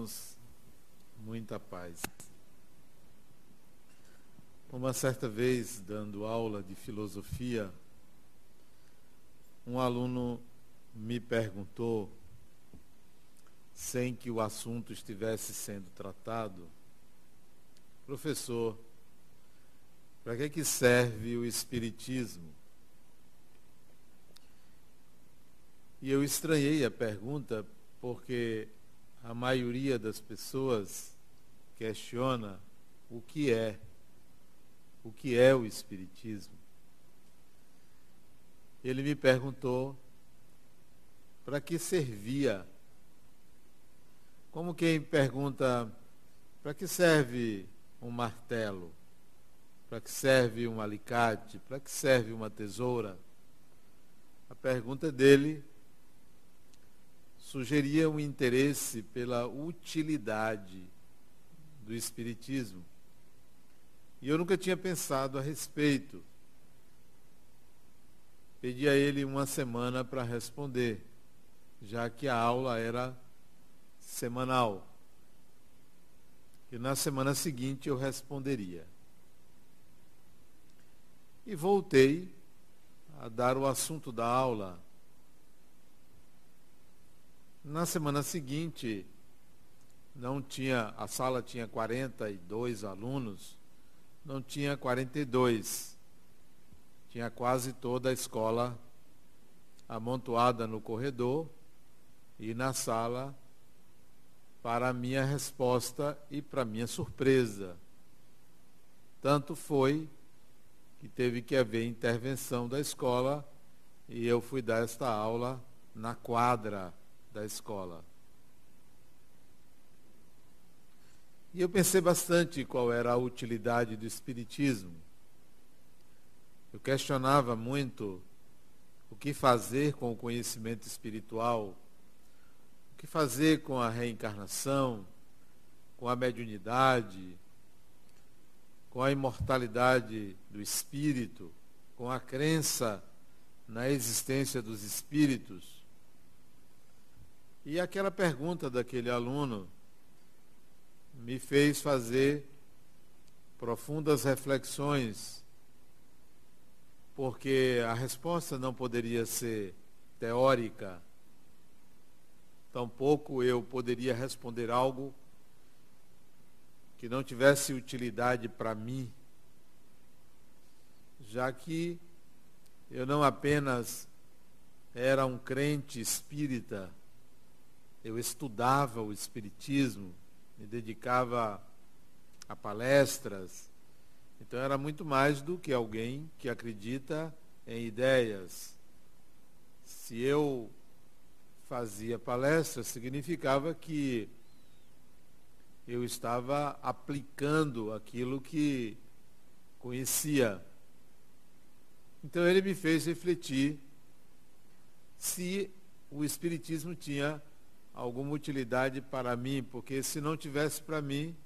irmãos, muita paz. Uma certa vez, dando aula de filosofia, um aluno me perguntou, sem que o assunto estivesse sendo tratado, professor, para que, que serve o Espiritismo? E eu estranhei a pergunta porque a maioria das pessoas questiona o que é, o que é o Espiritismo. Ele me perguntou para que servia. Como quem pergunta para que serve um martelo? Para que serve um alicate? Para que serve uma tesoura? A pergunta dele sugeria um interesse pela utilidade do Espiritismo. E eu nunca tinha pensado a respeito. Pedi a ele uma semana para responder, já que a aula era semanal. E na semana seguinte eu responderia. E voltei a dar o assunto da aula na semana seguinte, não tinha, a sala tinha 42 alunos, não tinha 42. Tinha quase toda a escola amontoada no corredor e na sala para a minha resposta e para minha surpresa. Tanto foi que teve que haver intervenção da escola e eu fui dar esta aula na quadra da escola. E eu pensei bastante qual era a utilidade do Espiritismo. Eu questionava muito o que fazer com o conhecimento espiritual, o que fazer com a reencarnação, com a mediunidade, com a imortalidade do espírito, com a crença na existência dos espíritos. E aquela pergunta daquele aluno me fez fazer profundas reflexões, porque a resposta não poderia ser teórica, tampouco eu poderia responder algo que não tivesse utilidade para mim, já que eu não apenas era um crente espírita, eu estudava o Espiritismo, me dedicava a palestras. Então era muito mais do que alguém que acredita em ideias. Se eu fazia palestras, significava que eu estava aplicando aquilo que conhecia. Então ele me fez refletir se o Espiritismo tinha alguma utilidade para mim, porque se não tivesse para mim,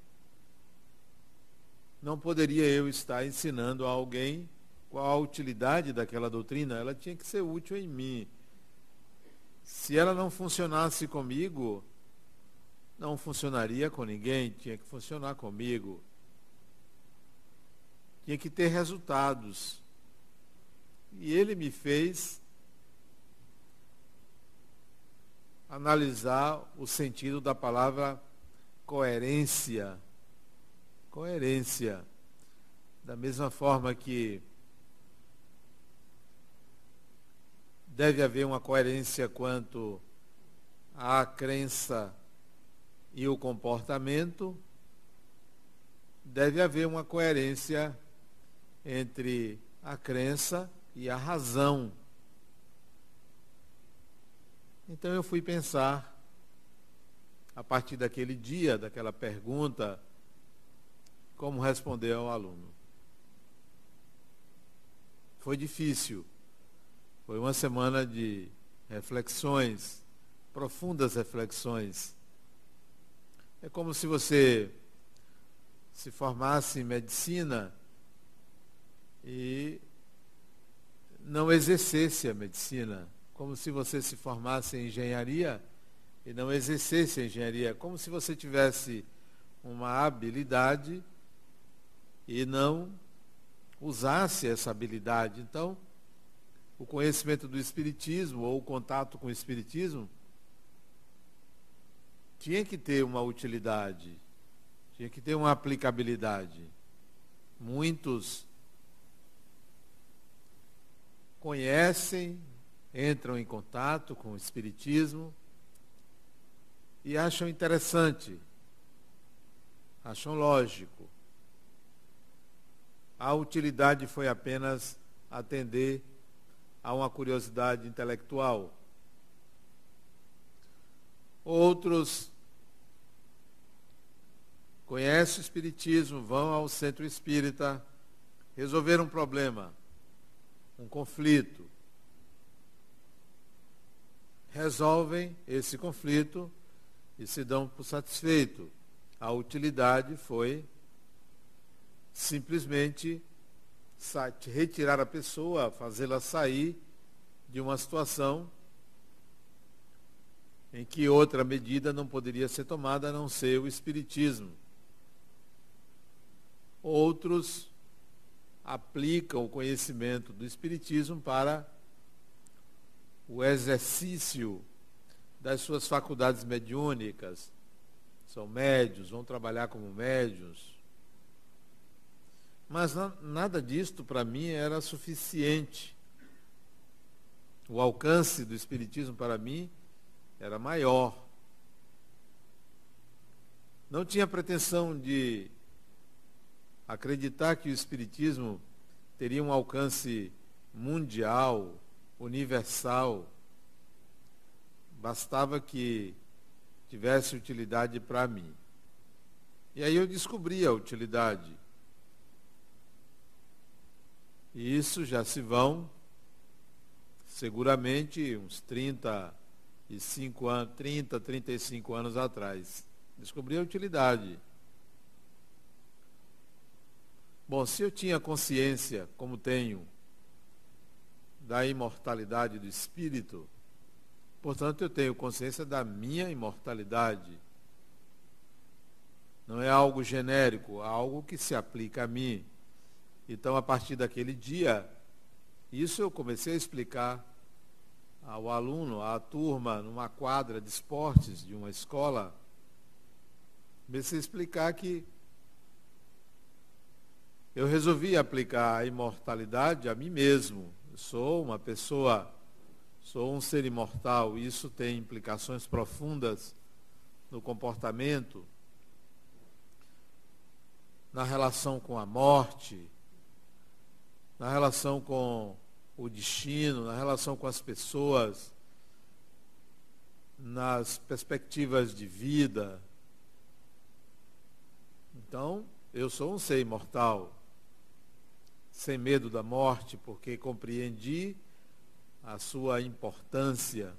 não poderia eu estar ensinando a alguém qual a utilidade daquela doutrina, ela tinha que ser útil em mim. Se ela não funcionasse comigo, não funcionaria com ninguém, tinha que funcionar comigo. Tinha que ter resultados. E ele me fez analisar o sentido da palavra coerência. Coerência. Da mesma forma que deve haver uma coerência quanto à crença e o comportamento, deve haver uma coerência entre a crença e a razão. Então eu fui pensar, a partir daquele dia, daquela pergunta, como responder ao aluno. Foi difícil. Foi uma semana de reflexões, profundas reflexões. É como se você se formasse em medicina e não exercesse a medicina como se você se formasse em engenharia e não exercesse engenharia, como se você tivesse uma habilidade e não usasse essa habilidade. Então, o conhecimento do Espiritismo ou o contato com o Espiritismo tinha que ter uma utilidade, tinha que ter uma aplicabilidade. Muitos conhecem, entram em contato com o Espiritismo e acham interessante, acham lógico. A utilidade foi apenas atender a uma curiosidade intelectual. Outros conhecem o Espiritismo, vão ao centro espírita, resolver um problema, um conflito. Resolvem esse conflito e se dão por satisfeito. A utilidade foi simplesmente retirar a pessoa, fazê-la sair de uma situação em que outra medida não poderia ser tomada a não ser o espiritismo. Outros aplicam o conhecimento do espiritismo para o exercício das suas faculdades mediúnicas. São médios, vão trabalhar como médios. Mas nada disto para mim era suficiente. O alcance do Espiritismo para mim era maior. Não tinha pretensão de acreditar que o Espiritismo teria um alcance mundial, universal, Bastava que tivesse utilidade para mim. E aí eu descobri a utilidade. E isso já se vão seguramente uns 35 anos, 30, 35 anos atrás. Descobri a utilidade. Bom, se eu tinha consciência, como tenho, da imortalidade do espírito, Portanto, eu tenho consciência da minha imortalidade. Não é algo genérico, é algo que se aplica a mim. Então, a partir daquele dia, isso eu comecei a explicar ao aluno, à turma, numa quadra de esportes de uma escola. Comecei a explicar que eu resolvi aplicar a imortalidade a mim mesmo. Eu sou uma pessoa Sou um ser imortal e isso tem implicações profundas no comportamento, na relação com a morte, na relação com o destino, na relação com as pessoas, nas perspectivas de vida. Então, eu sou um ser imortal, sem medo da morte, porque compreendi a sua importância.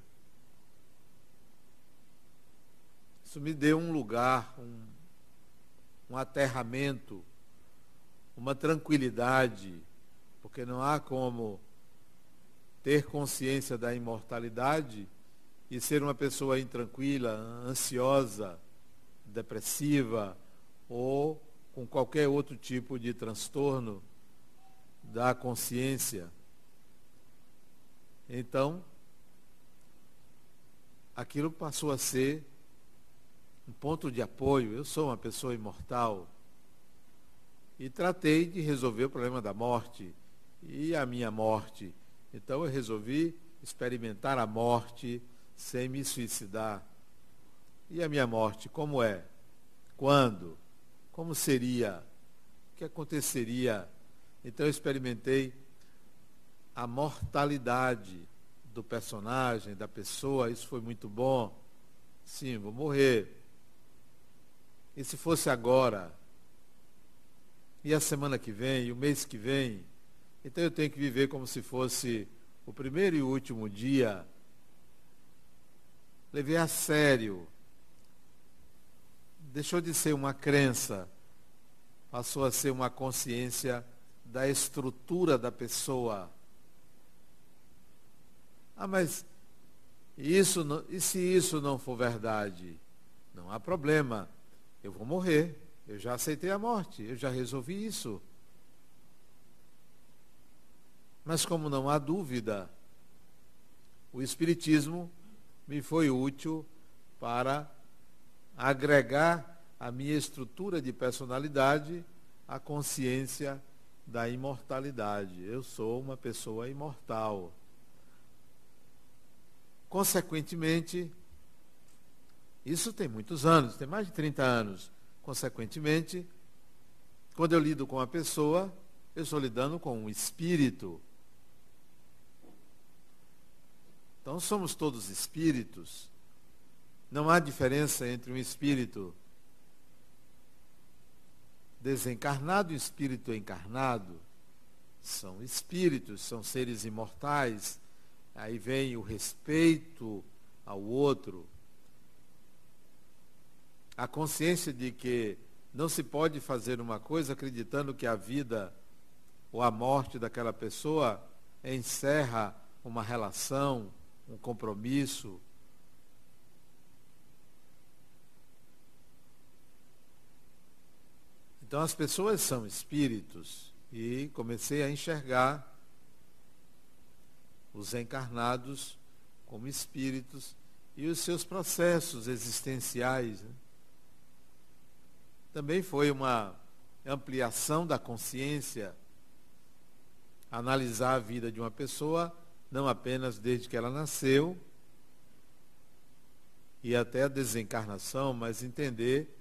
Isso me deu um lugar, um, um aterramento, uma tranquilidade, porque não há como ter consciência da imortalidade e ser uma pessoa intranquila, ansiosa, depressiva ou com qualquer outro tipo de transtorno da consciência. Então, aquilo passou a ser um ponto de apoio. Eu sou uma pessoa imortal. E tratei de resolver o problema da morte e a minha morte. Então eu resolvi experimentar a morte sem me suicidar. E a minha morte, como é? Quando? Como seria? O que aconteceria? Então eu experimentei a mortalidade do personagem, da pessoa, isso foi muito bom. Sim, vou morrer. E se fosse agora? E a semana que vem? E o mês que vem? Então eu tenho que viver como se fosse o primeiro e último dia. Levei a sério. Deixou de ser uma crença, passou a ser uma consciência da estrutura da pessoa ah, mas isso não, e se isso não for verdade? Não há problema. Eu vou morrer. Eu já aceitei a morte. Eu já resolvi isso. Mas como não há dúvida, o Espiritismo me foi útil para agregar a minha estrutura de personalidade à consciência da imortalidade. Eu sou uma pessoa imortal. Consequentemente, isso tem muitos anos, tem mais de 30 anos. Consequentemente, quando eu lido com uma pessoa, eu estou lidando com um espírito. Então somos todos espíritos. Não há diferença entre um espírito desencarnado e espírito encarnado. São espíritos, são seres imortais Aí vem o respeito ao outro, a consciência de que não se pode fazer uma coisa acreditando que a vida ou a morte daquela pessoa encerra uma relação, um compromisso. Então as pessoas são espíritos e comecei a enxergar os encarnados como espíritos e os seus processos existenciais. Né? Também foi uma ampliação da consciência analisar a vida de uma pessoa, não apenas desde que ela nasceu e até a desencarnação, mas entender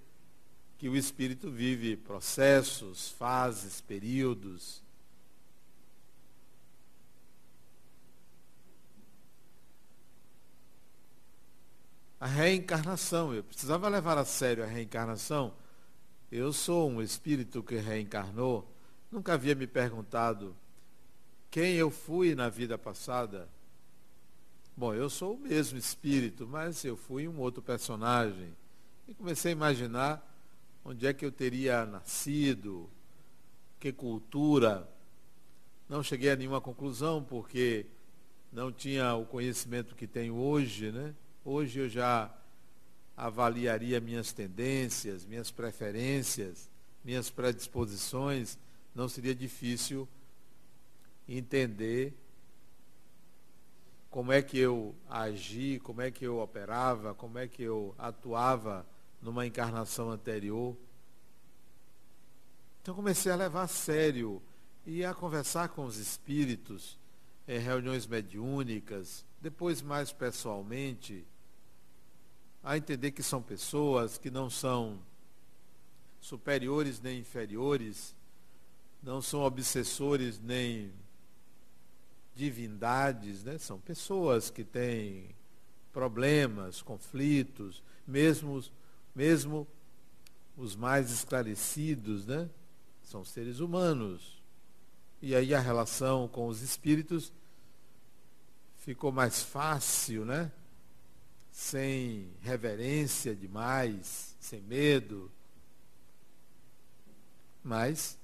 que o espírito vive processos, fases, períodos a reencarnação. Eu precisava levar a sério a reencarnação. Eu sou um espírito que reencarnou. Nunca havia me perguntado quem eu fui na vida passada. Bom, eu sou o mesmo espírito, mas eu fui um outro personagem. E comecei a imaginar onde é que eu teria nascido, que cultura. Não cheguei a nenhuma conclusão, porque não tinha o conhecimento que tenho hoje, né? Hoje eu já avaliaria minhas tendências, minhas preferências, minhas predisposições, não seria difícil entender como é que eu agi, como é que eu operava, como é que eu atuava numa encarnação anterior. Então comecei a levar a sério e a conversar com os espíritos em reuniões mediúnicas, depois mais pessoalmente a entender que são pessoas que não são superiores nem inferiores, não são obsessores nem divindades, né? são pessoas que têm problemas, conflitos, mesmo, mesmo os mais esclarecidos, né? são seres humanos. E aí a relação com os espíritos ficou mais fácil, né? sem reverência demais, sem medo, mas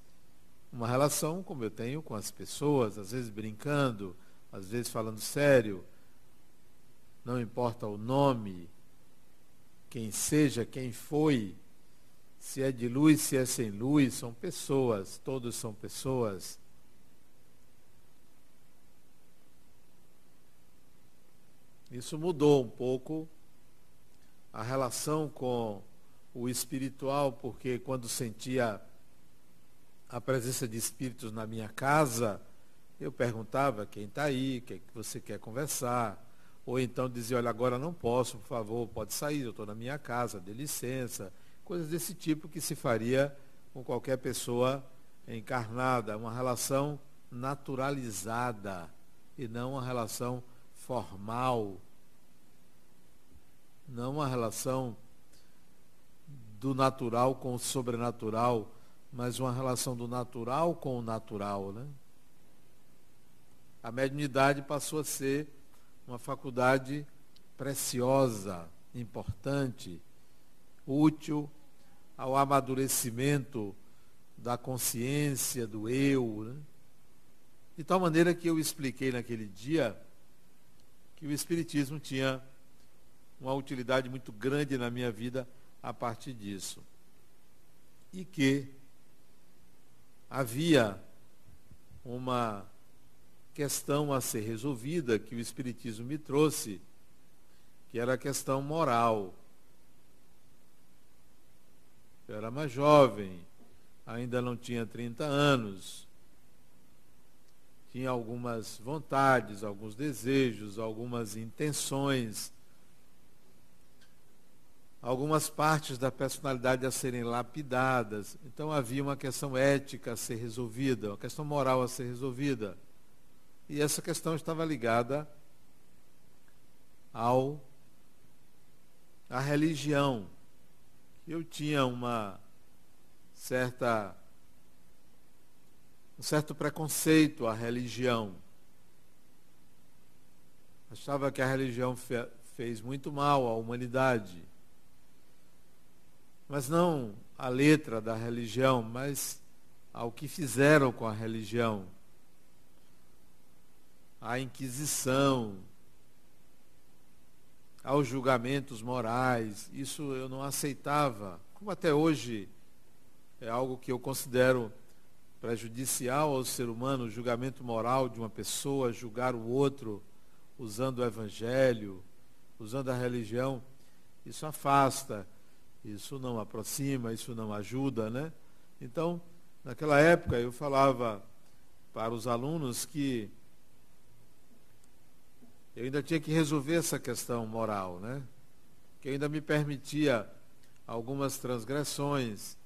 uma relação como eu tenho com as pessoas, às vezes brincando, às vezes falando sério, não importa o nome, quem seja, quem foi, se é de luz, se é sem luz, são pessoas, todos são pessoas. Isso mudou um pouco a relação com o espiritual, porque quando sentia a presença de espíritos na minha casa, eu perguntava quem está aí, o que, é que você quer conversar. Ou então dizia, olha, agora não posso, por favor, pode sair, eu estou na minha casa, dê licença. Coisas desse tipo que se faria com qualquer pessoa encarnada, uma relação naturalizada e não uma relação formal, não uma relação do natural com o sobrenatural, mas uma relação do natural com o natural. Né? A mediunidade passou a ser uma faculdade preciosa, importante, útil ao amadurecimento da consciência, do eu. Né? De tal maneira que eu expliquei naquele dia que o Espiritismo tinha uma utilidade muito grande na minha vida a partir disso. E que havia uma questão a ser resolvida que o Espiritismo me trouxe, que era a questão moral. Eu era mais jovem, ainda não tinha 30 anos, tinha algumas vontades, alguns desejos, algumas intenções, algumas partes da personalidade a serem lapidadas. Então havia uma questão ética a ser resolvida, uma questão moral a ser resolvida. E essa questão estava ligada ao à religião. Eu tinha uma certa um certo preconceito à religião. Achava que a religião fe fez muito mal à humanidade. Mas não a letra da religião, mas ao que fizeram com a religião. A Inquisição, aos julgamentos morais, isso eu não aceitava, como até hoje é algo que eu considero prejudicial ao ser humano, o julgamento moral de uma pessoa, julgar o outro usando o evangelho, usando a religião, isso afasta, isso não aproxima, isso não ajuda, né? Então, naquela época eu falava para os alunos que eu ainda tinha que resolver essa questão moral, né? Que ainda me permitia algumas transgressões,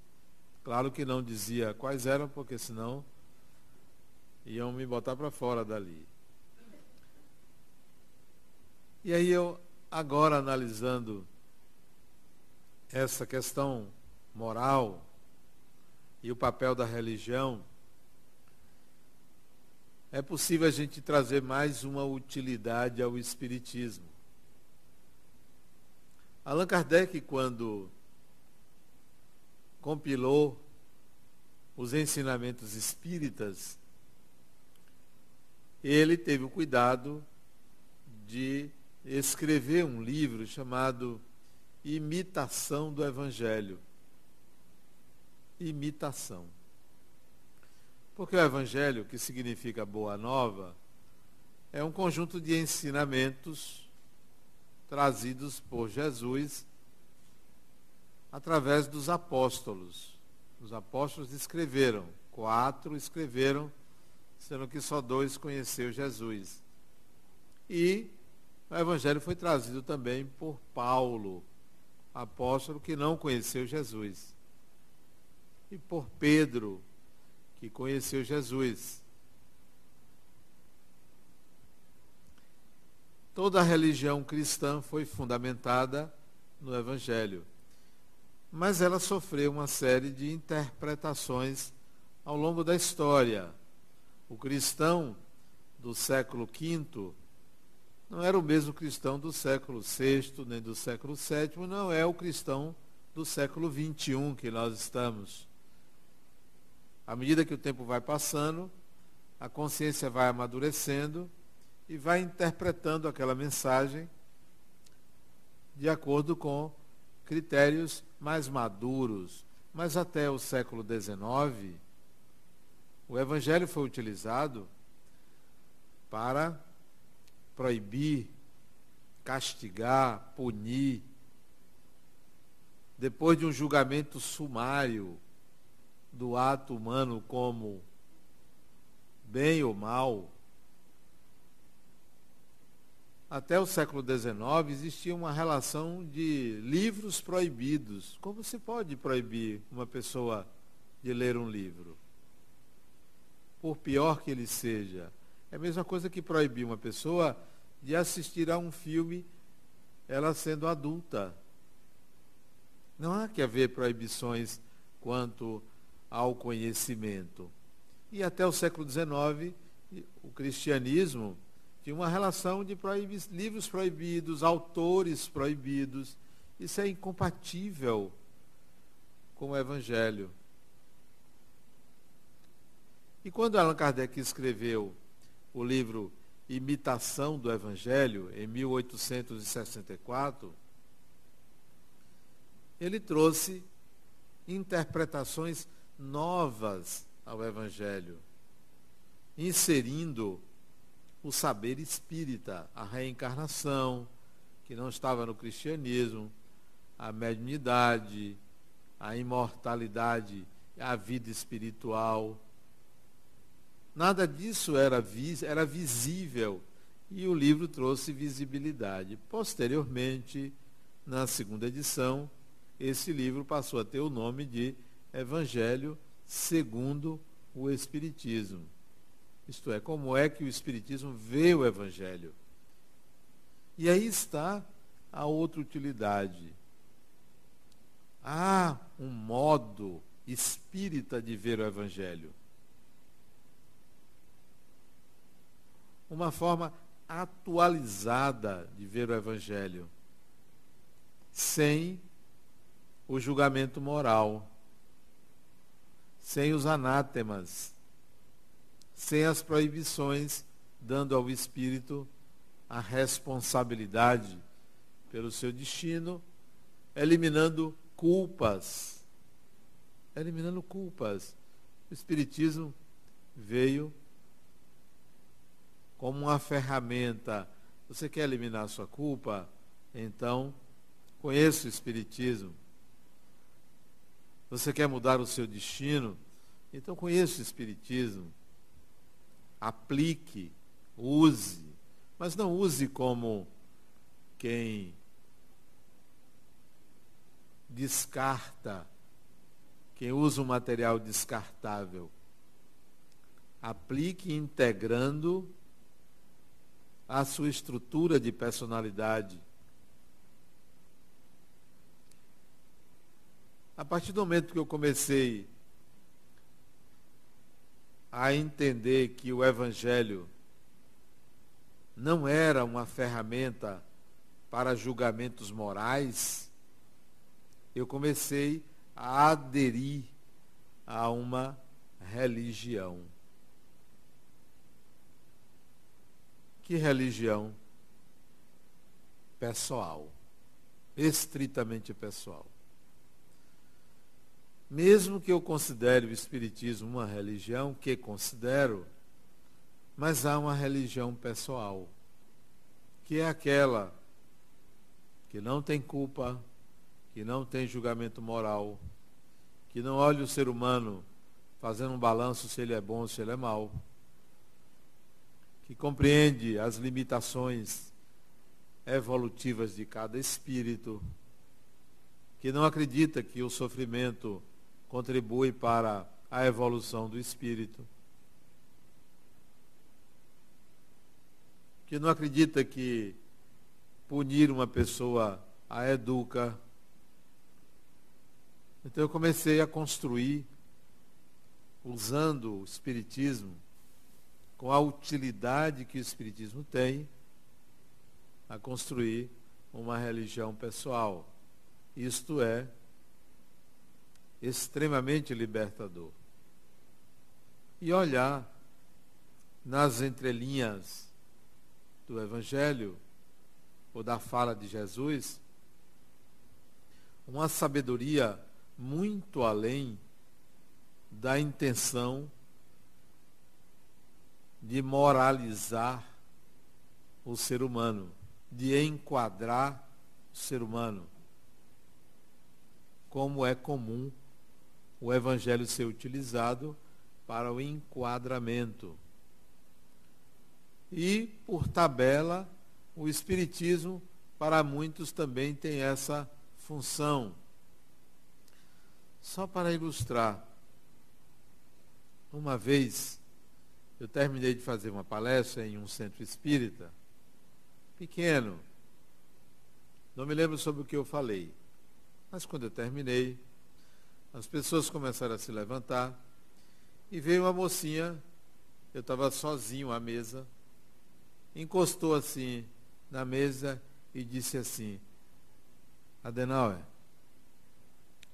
Claro que não dizia quais eram, porque senão iam me botar para fora dali. E aí eu, agora analisando essa questão moral e o papel da religião, é possível a gente trazer mais uma utilidade ao Espiritismo. Allan Kardec, quando compilou os ensinamentos espíritas, ele teve o cuidado de escrever um livro chamado Imitação do Evangelho. Imitação. Porque o Evangelho, que significa boa nova, é um conjunto de ensinamentos trazidos por Jesus através dos apóstolos. Os apóstolos escreveram, quatro escreveram, sendo que só dois conheceu Jesus. E o evangelho foi trazido também por Paulo, apóstolo que não conheceu Jesus. E por Pedro, que conheceu Jesus. Toda a religião cristã foi fundamentada no Evangelho mas ela sofreu uma série de interpretações ao longo da história. O cristão do século V não era o mesmo cristão do século VI, nem do século VII, não é o cristão do século XXI que nós estamos. À medida que o tempo vai passando, a consciência vai amadurecendo e vai interpretando aquela mensagem de acordo com critérios mais maduros. Mas até o século XIX, o Evangelho foi utilizado para proibir, castigar, punir. Depois de um julgamento sumário do ato humano como bem ou mal, até o século XIX existia uma relação de livros proibidos. Como se pode proibir uma pessoa de ler um livro? Por pior que ele seja. É a mesma coisa que proibir uma pessoa de assistir a um filme ela sendo adulta. Não há que haver proibições quanto ao conhecimento. E até o século XIX, o cristianismo tinha uma relação de proibi livros proibidos, autores proibidos. Isso é incompatível com o Evangelho. E quando Allan Kardec escreveu o livro Imitação do Evangelho, em 1864, ele trouxe interpretações novas ao Evangelho, inserindo o saber espírita, a reencarnação, que não estava no cristianismo, a mediunidade, a imortalidade, a vida espiritual. Nada disso era, vis era visível e o livro trouxe visibilidade. Posteriormente, na segunda edição, esse livro passou a ter o nome de Evangelho segundo o Espiritismo. Isto é, como é que o Espiritismo vê o Evangelho. E aí está a outra utilidade. Há um modo espírita de ver o Evangelho. Uma forma atualizada de ver o Evangelho, sem o julgamento moral, sem os anátemas, sem as proibições, dando ao espírito a responsabilidade pelo seu destino, eliminando culpas. Eliminando culpas. O Espiritismo veio como uma ferramenta. Você quer eliminar a sua culpa? Então, conheça o Espiritismo. Você quer mudar o seu destino? Então conheça o Espiritismo. Aplique, use, mas não use como quem descarta, quem usa um material descartável. Aplique integrando a sua estrutura de personalidade A partir do momento que eu comecei a entender que o Evangelho não era uma ferramenta para julgamentos morais, eu comecei a aderir a uma religião. Que religião? Pessoal. Estritamente pessoal. Mesmo que eu considere o Espiritismo uma religião, que considero, mas há uma religião pessoal, que é aquela que não tem culpa, que não tem julgamento moral, que não olha o ser humano fazendo um balanço se ele é bom ou se ele é mau, que compreende as limitações evolutivas de cada espírito, que não acredita que o sofrimento contribui para a evolução do espírito. Que não acredita que punir uma pessoa a educa. Então eu comecei a construir, usando o Espiritismo, com a utilidade que o Espiritismo tem, a construir uma religião pessoal. Isto é, extremamente libertador. E olhar nas entrelinhas do Evangelho ou da fala de Jesus uma sabedoria muito além da intenção de moralizar o ser humano, de enquadrar o ser humano, como é comum o evangelho ser utilizado para o enquadramento. E, por tabela, o espiritismo para muitos também tem essa função. Só para ilustrar, uma vez eu terminei de fazer uma palestra em um centro espírita, pequeno. Não me lembro sobre o que eu falei. Mas quando eu terminei, as pessoas começaram a se levantar e veio uma mocinha, eu estava sozinho à mesa, encostou assim na mesa e disse assim, Adenauer,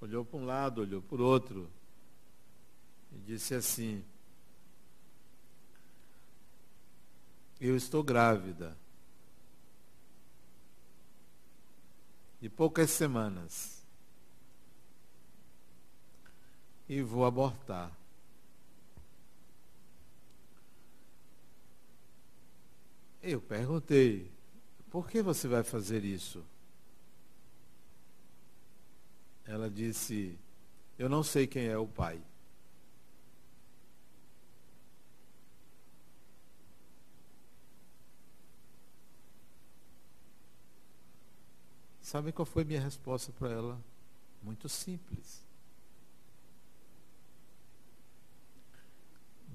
olhou para um lado, olhou para o outro, e disse assim, eu estou grávida. De poucas semanas. E vou abortar. Eu perguntei, por que você vai fazer isso? Ela disse, eu não sei quem é o pai. Sabe qual foi minha resposta para ela? Muito simples.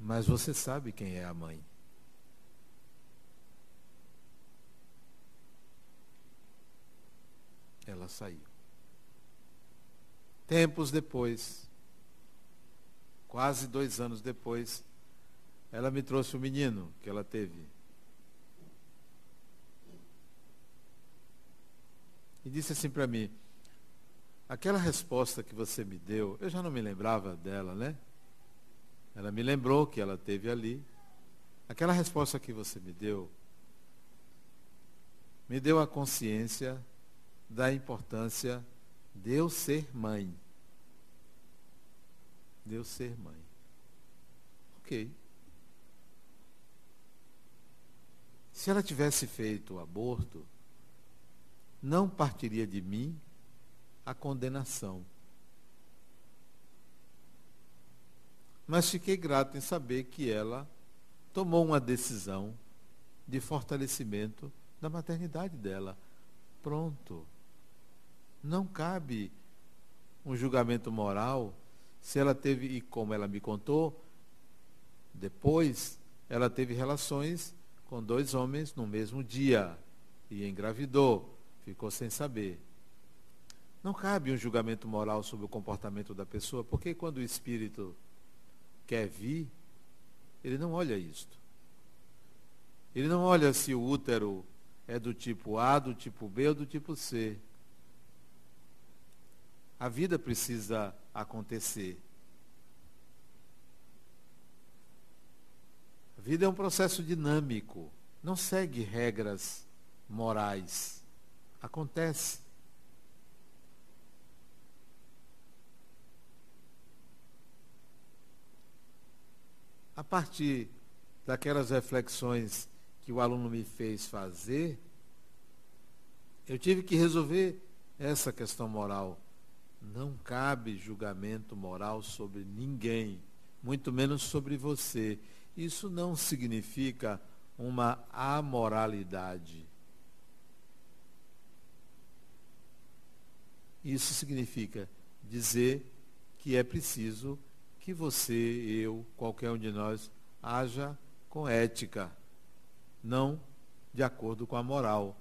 Mas você sabe quem é a mãe. Ela saiu. Tempos depois, quase dois anos depois, ela me trouxe o menino que ela teve. e disse assim para mim: aquela resposta que você me deu, eu já não me lembrava dela, né? Ela me lembrou que ela teve ali. Aquela resposta que você me deu, me deu a consciência da importância de eu ser mãe. De eu ser mãe. Ok. Se ela tivesse feito o aborto, não partiria de mim a condenação. Mas fiquei grato em saber que ela tomou uma decisão de fortalecimento da maternidade dela. Pronto. Não cabe um julgamento moral se ela teve, e como ela me contou, depois ela teve relações com dois homens no mesmo dia e engravidou ficou sem saber. Não cabe um julgamento moral sobre o comportamento da pessoa, porque quando o espírito quer vir, ele não olha isto. Ele não olha se o útero é do tipo A, do tipo B ou do tipo C. A vida precisa acontecer. A vida é um processo dinâmico, não segue regras morais. Acontece. A partir daquelas reflexões que o aluno me fez fazer, eu tive que resolver essa questão moral. Não cabe julgamento moral sobre ninguém, muito menos sobre você. Isso não significa uma amoralidade. Isso significa dizer que é preciso que você, eu, qualquer um de nós, haja com ética, não de acordo com a moral,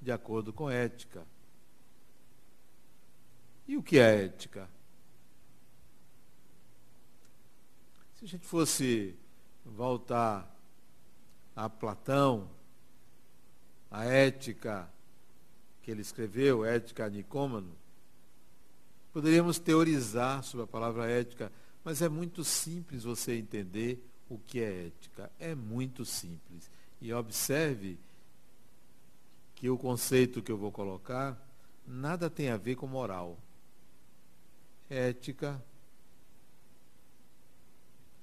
de acordo com ética. E o que é ética? Se a gente fosse voltar a Platão, a ética que ele escreveu, Ética Nicômano, Poderíamos teorizar sobre a palavra ética, mas é muito simples você entender o que é ética. É muito simples. E observe que o conceito que eu vou colocar nada tem a ver com moral. Ética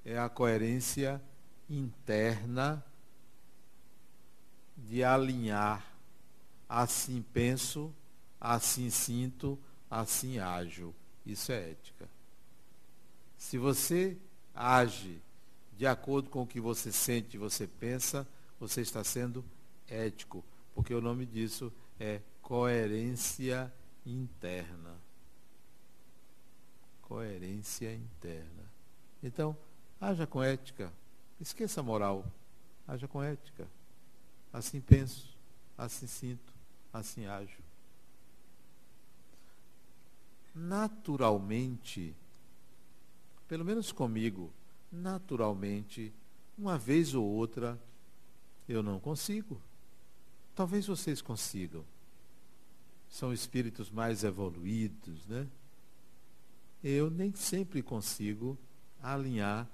é a coerência interna de alinhar assim penso, assim sinto, assim ajo. Isso é ética. Se você age de acordo com o que você sente e você pensa, você está sendo ético, porque o nome disso é coerência interna. Coerência interna. Então, haja com ética. Esqueça a moral. Haja com ética. Assim penso, assim sinto, assim ajo naturalmente, pelo menos comigo, naturalmente, uma vez ou outra, eu não consigo. Talvez vocês consigam. São espíritos mais evoluídos, né? Eu nem sempre consigo alinhar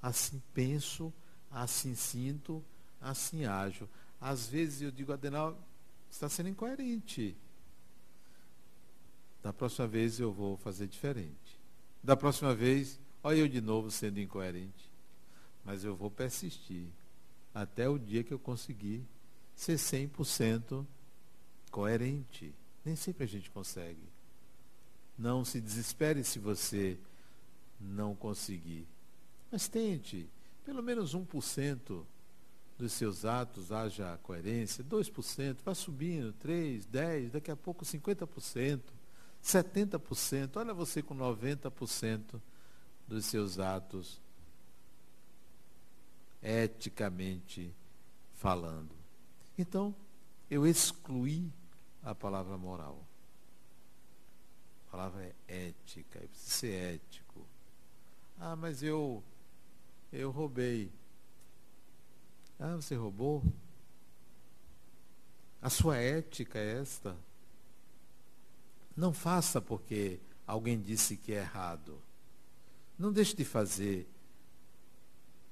assim penso, assim sinto, assim ajo. Às vezes eu digo, Adenal, está sendo incoerente. Da próxima vez eu vou fazer diferente. Da próxima vez, olha eu de novo sendo incoerente. Mas eu vou persistir até o dia que eu conseguir ser 100% coerente. Nem sempre a gente consegue. Não se desespere se você não conseguir. Mas tente, pelo menos 1% dos seus atos haja coerência, 2%, vai subindo, 3, 10, daqui a pouco 50%, 70%. Olha você com 90% dos seus atos eticamente falando. Então, eu excluí a palavra moral. A palavra é ética, eu preciso ser ético. Ah, mas eu eu roubei. Ah, você roubou? A sua ética é esta? Não faça porque alguém disse que é errado. Não deixe de fazer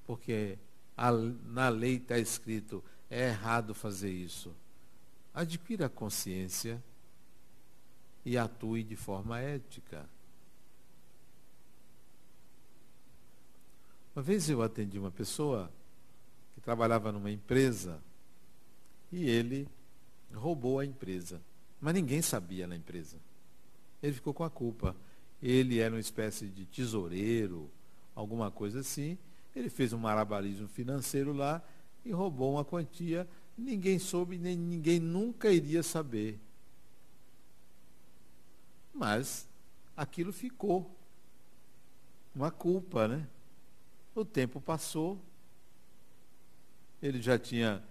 porque a, na lei está escrito é errado fazer isso. Adquira consciência e atue de forma ética. Uma vez eu atendi uma pessoa que trabalhava numa empresa e ele roubou a empresa. Mas ninguém sabia na empresa. Ele ficou com a culpa. Ele era uma espécie de tesoureiro, alguma coisa assim. Ele fez um malabarismo financeiro lá e roubou uma quantia. Ninguém soube, nem ninguém nunca iria saber. Mas aquilo ficou. Uma culpa, né? O tempo passou, ele já tinha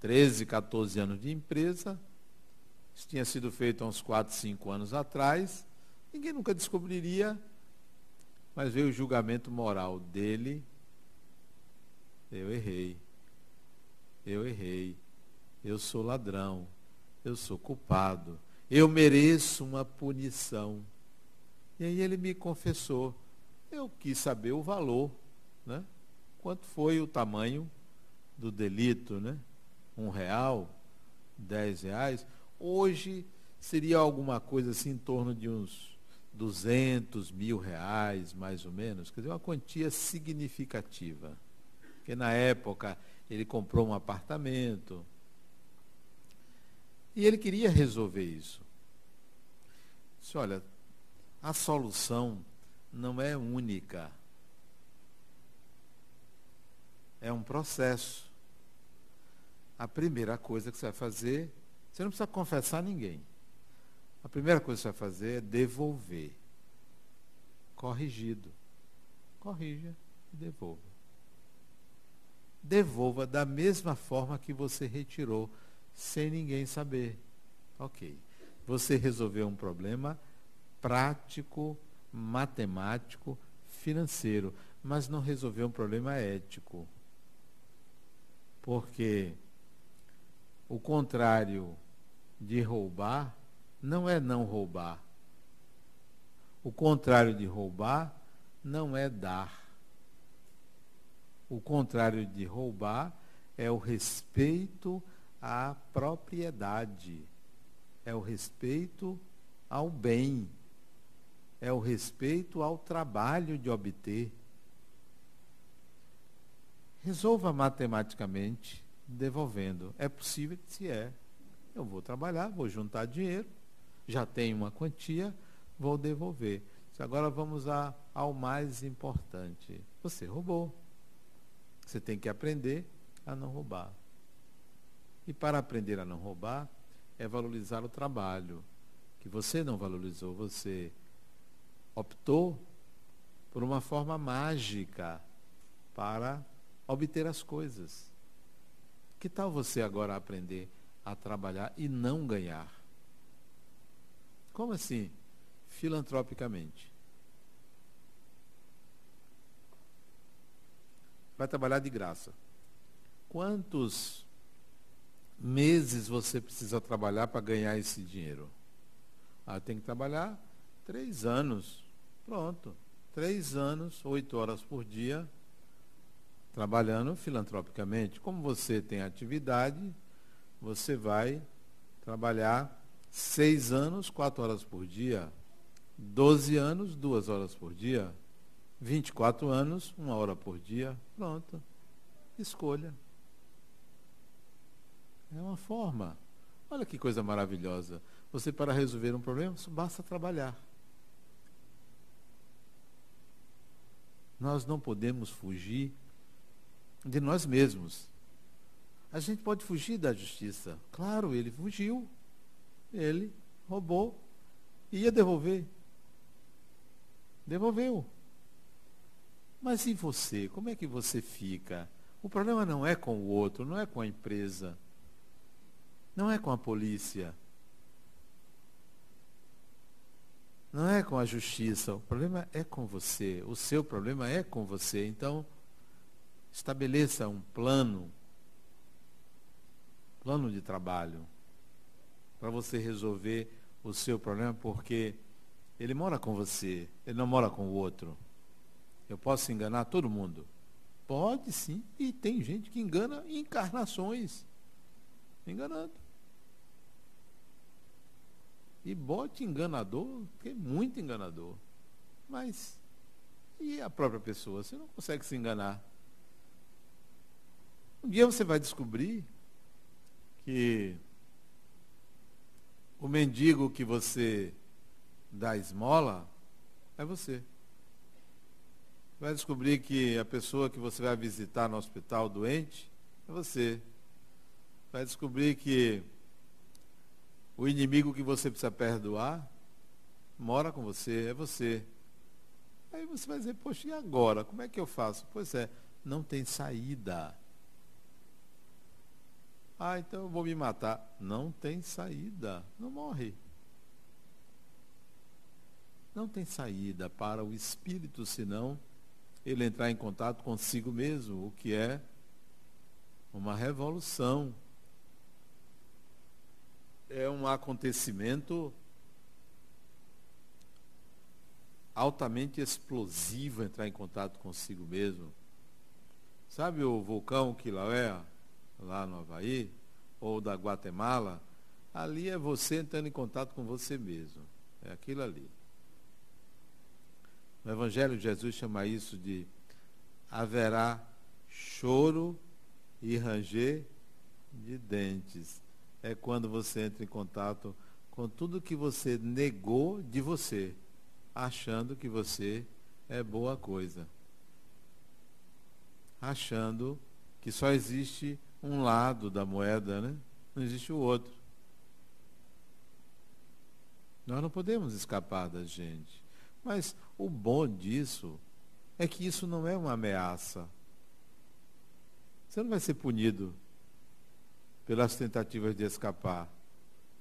13, 14 anos de empresa, isso tinha sido feito há uns 4, 5 anos atrás, ninguém nunca descobriria, mas veio o julgamento moral dele. Eu errei, eu errei, eu sou ladrão, eu sou culpado, eu mereço uma punição. E aí ele me confessou, eu quis saber o valor né? Quanto foi o tamanho do delito, né? Um real, dez reais. Hoje seria alguma coisa assim em torno de uns 200 mil reais, mais ou menos. Quer dizer, uma quantia significativa. Porque na época ele comprou um apartamento. E ele queria resolver isso. Disse, olha, a solução não é única é um processo. A primeira coisa que você vai fazer, você não precisa confessar a ninguém. A primeira coisa que você vai fazer é devolver. Corrigido. Corrija e devolva. Devolva da mesma forma que você retirou, sem ninguém saber. Ok. Você resolveu um problema prático, matemático, financeiro, mas não resolveu um problema ético. Porque o contrário de roubar não é não roubar. O contrário de roubar não é dar. O contrário de roubar é o respeito à propriedade, é o respeito ao bem, é o respeito ao trabalho de obter. Resolva matematicamente devolvendo. É possível que se é. Eu vou trabalhar, vou juntar dinheiro, já tenho uma quantia, vou devolver. Agora vamos a, ao mais importante. Você roubou. Você tem que aprender a não roubar. E para aprender a não roubar, é valorizar o trabalho, que você não valorizou, você optou por uma forma mágica para obter as coisas. Que tal você agora aprender a trabalhar e não ganhar? Como assim? Filantropicamente. Vai trabalhar de graça. Quantos meses você precisa trabalhar para ganhar esse dinheiro? Ah, tem que trabalhar três anos. Pronto. Três anos, oito horas por dia, trabalhando filantropicamente. Como você tem atividade, você vai trabalhar seis anos, quatro horas por dia, 12 anos, duas horas por dia, 24 anos, uma hora por dia. Pronto. Escolha. É uma forma. Olha que coisa maravilhosa. Você, para resolver um problema, basta trabalhar. Nós não podemos fugir de nós mesmos. A gente pode fugir da justiça. Claro, ele fugiu. Ele roubou. Ia devolver. Devolveu. Mas e você? Como é que você fica? O problema não é com o outro, não é com a empresa, não é com a polícia, não é com a justiça. O problema é com você. O seu problema é com você. Então, Estabeleça um plano, plano de trabalho, para você resolver o seu problema, porque ele mora com você, ele não mora com o outro. Eu posso enganar todo mundo? Pode sim, e tem gente que engana encarnações. Enganando. E bote enganador, que é muito enganador. Mas, e a própria pessoa? Você não consegue se enganar. Um dia você vai descobrir que o mendigo que você dá esmola é você. Vai descobrir que a pessoa que você vai visitar no hospital doente é você. Vai descobrir que o inimigo que você precisa perdoar mora com você, é você. Aí você vai dizer, poxa, e agora? Como é que eu faço? Pois é, não tem saída. Ah, então eu vou me matar. Não tem saída. Não morre. Não tem saída para o espírito senão ele entrar em contato consigo mesmo, o que é uma revolução. É um acontecimento altamente explosivo entrar em contato consigo mesmo. Sabe o vulcão Kilauea? Lá no Havaí, ou da Guatemala, ali é você entrando em contato com você mesmo. É aquilo ali. No Evangelho, Jesus chama isso de haverá choro e ranger de dentes. É quando você entra em contato com tudo que você negou de você, achando que você é boa coisa. Achando que só existe um lado da moeda, né? não existe o outro. Nós não podemos escapar da gente. Mas o bom disso é que isso não é uma ameaça. Você não vai ser punido pelas tentativas de escapar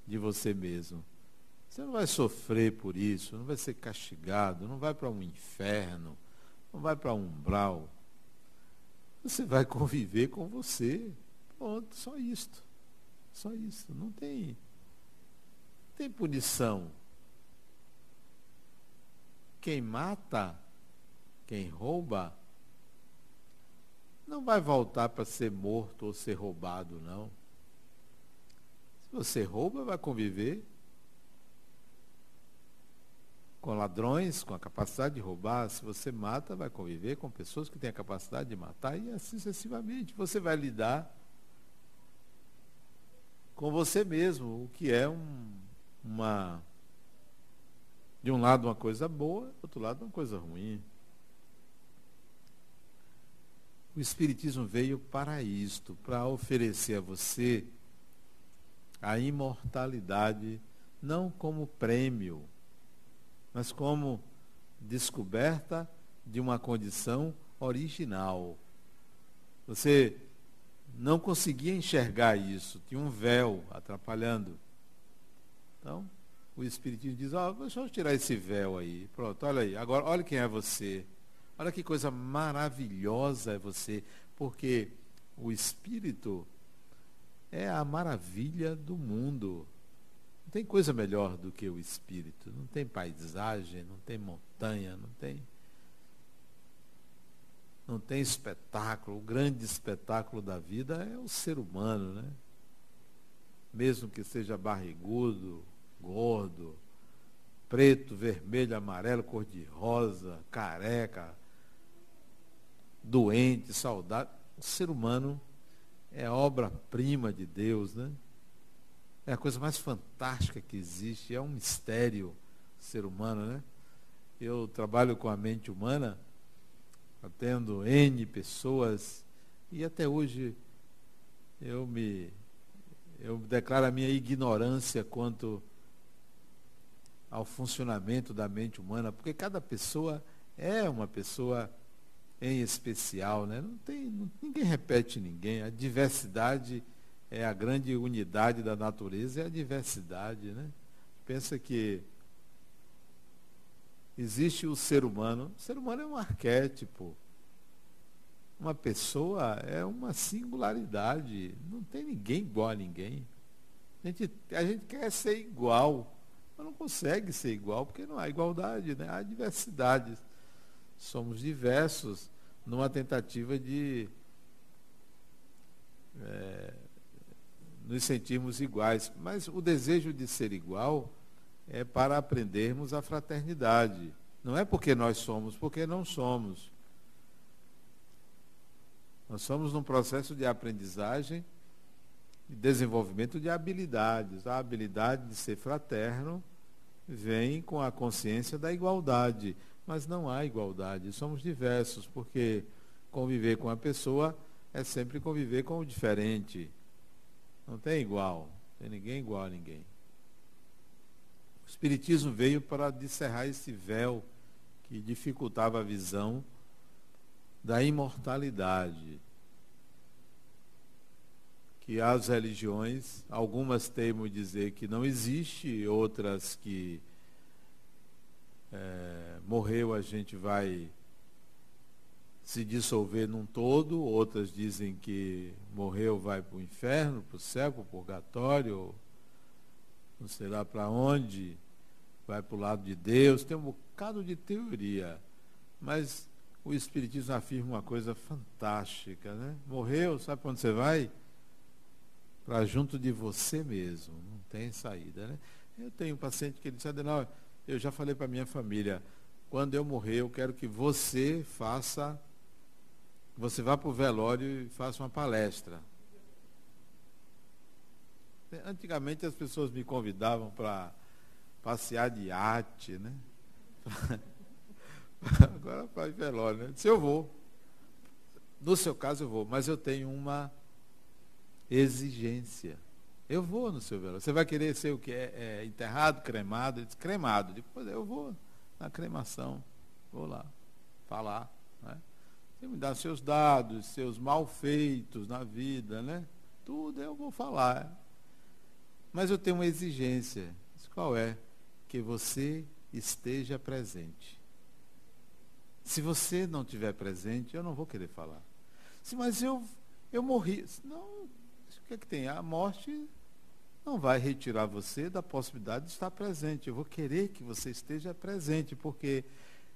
de você mesmo. Você não vai sofrer por isso, não vai ser castigado, não vai para um inferno, não vai para um umbral. Você vai conviver com você. Pronto, só isto. Só isso. Não tem, tem punição. Quem mata, quem rouba, não vai voltar para ser morto ou ser roubado, não. Se você rouba, vai conviver com ladrões, com a capacidade de roubar. Se você mata, vai conviver com pessoas que têm a capacidade de matar e assim sucessivamente. Você vai lidar com você mesmo, o que é um, uma. De um lado uma coisa boa, do outro lado uma coisa ruim. O Espiritismo veio para isto, para oferecer a você a imortalidade, não como prêmio, mas como descoberta de uma condição original. Você não conseguia enxergar isso, tinha um véu atrapalhando. Então, o Espiritismo diz, ó, oh, deixa eu tirar esse véu aí. Pronto, olha aí, agora olha quem é você. Olha que coisa maravilhosa é você, porque o Espírito é a maravilha do mundo. Não tem coisa melhor do que o Espírito. Não tem paisagem, não tem montanha, não tem não tem espetáculo. O grande espetáculo da vida é o ser humano, né? Mesmo que seja barrigudo, gordo, preto, vermelho, amarelo, cor-de-rosa, careca, doente, saudável. O ser humano é obra-prima de Deus, né? É a coisa mais fantástica que existe, é um mistério ser humano, né? Eu trabalho com a mente humana, atendo N pessoas, e até hoje eu me eu declaro a minha ignorância quanto ao funcionamento da mente humana, porque cada pessoa é uma pessoa em especial, né? Não tem, não, ninguém repete ninguém. A diversidade é a grande unidade da natureza, é a diversidade, né? Pensa que existe o ser humano. O ser humano é um arquétipo. Uma pessoa é uma singularidade. Não tem ninguém igual a ninguém. A gente, a gente quer ser igual, mas não consegue ser igual, porque não há igualdade, né? há diversidade. Somos diversos numa tentativa de é, nos sentirmos iguais. Mas o desejo de ser igual é para aprendermos a fraternidade. Não é porque nós somos, porque não somos. Nós somos num processo de aprendizagem e desenvolvimento de habilidades. A habilidade de ser fraterno vem com a consciência da igualdade. Mas não há igualdade. Somos diversos, porque conviver com a pessoa é sempre conviver com o diferente. Não tem igual. Não tem ninguém igual a ninguém. O Espiritismo veio para descerrar esse véu que dificultava a visão da imortalidade. Que as religiões, algumas teimam dizer que não existe, outras que é, morreu a gente vai se dissolver num todo, outras dizem que morreu vai para o inferno, para o céu, para o purgatório, não sei lá para onde, vai para o lado de Deus, tem um bocado de teoria. Mas o Espiritismo afirma uma coisa fantástica, né? Morreu, sabe para onde você vai? Para junto de você mesmo, não tem saída, né? Eu tenho um paciente que disse, Adenal, eu já falei para minha família, quando eu morrer, eu quero que você faça, você vá para o velório e faça uma palestra. Antigamente as pessoas me convidavam para passear de arte, né? Agora para velório, né? Se eu vou. No seu caso eu vou, mas eu tenho uma exigência. Eu vou no seu velório. Você vai querer ser o que? É, é enterrado, cremado? Ele disse, cremado. Depois eu vou na cremação. Vou lá falar. Né? Você me dá seus dados, seus malfeitos na vida, né? Tudo eu vou falar. Mas eu tenho uma exigência. Qual é? Que você esteja presente. Se você não estiver presente, eu não vou querer falar. Mas eu, eu morri. Não, o que é que tem? A morte não vai retirar você da possibilidade de estar presente. Eu vou querer que você esteja presente, porque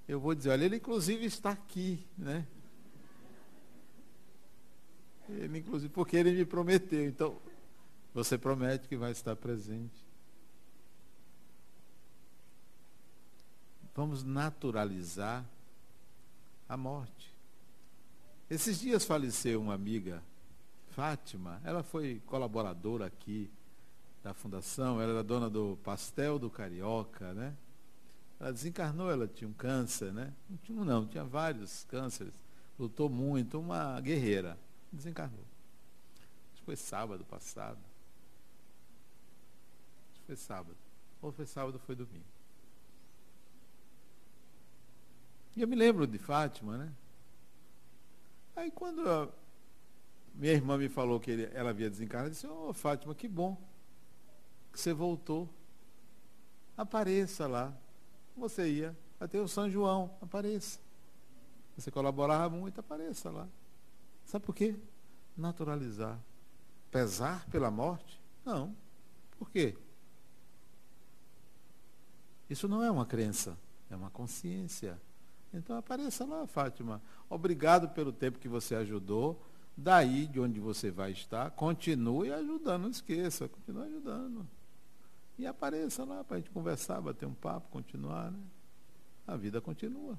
eu vou dizer, olha, ele inclusive está aqui, né? Ele, inclusive, porque ele me prometeu. Então, você promete que vai estar presente. Vamos naturalizar a morte. Esses dias faleceu uma amiga, Fátima, ela foi colaboradora aqui da fundação, ela era dona do pastel do Carioca, né? Ela desencarnou, ela tinha um câncer, né? Não tinha um não, tinha vários cânceres. Lutou muito, uma guerreira. Desencarnou. Acho que foi sábado passado. Foi sábado. Ou foi sábado ou foi domingo. E eu me lembro de Fátima, né? Aí quando a minha irmã me falou que ele, ela havia desencarnado, eu disse, ô oh, Fátima, que bom que você voltou. Apareça lá. Você ia até o São João, apareça. Você colaborava muito, apareça lá. Sabe por quê? Naturalizar. Pesar pela morte? Não. Por quê? Isso não é uma crença, é uma consciência. Então apareça lá, Fátima. Obrigado pelo tempo que você ajudou. Daí de onde você vai estar, continue ajudando, não esqueça, continue ajudando. E apareça lá para a gente conversar, bater um papo, continuar, né? A vida continua.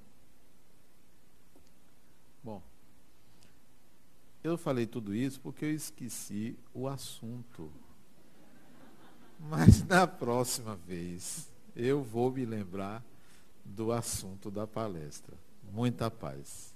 Bom, eu falei tudo isso porque eu esqueci o assunto. Mas na próxima vez eu vou me lembrar do assunto da palestra. Muita paz.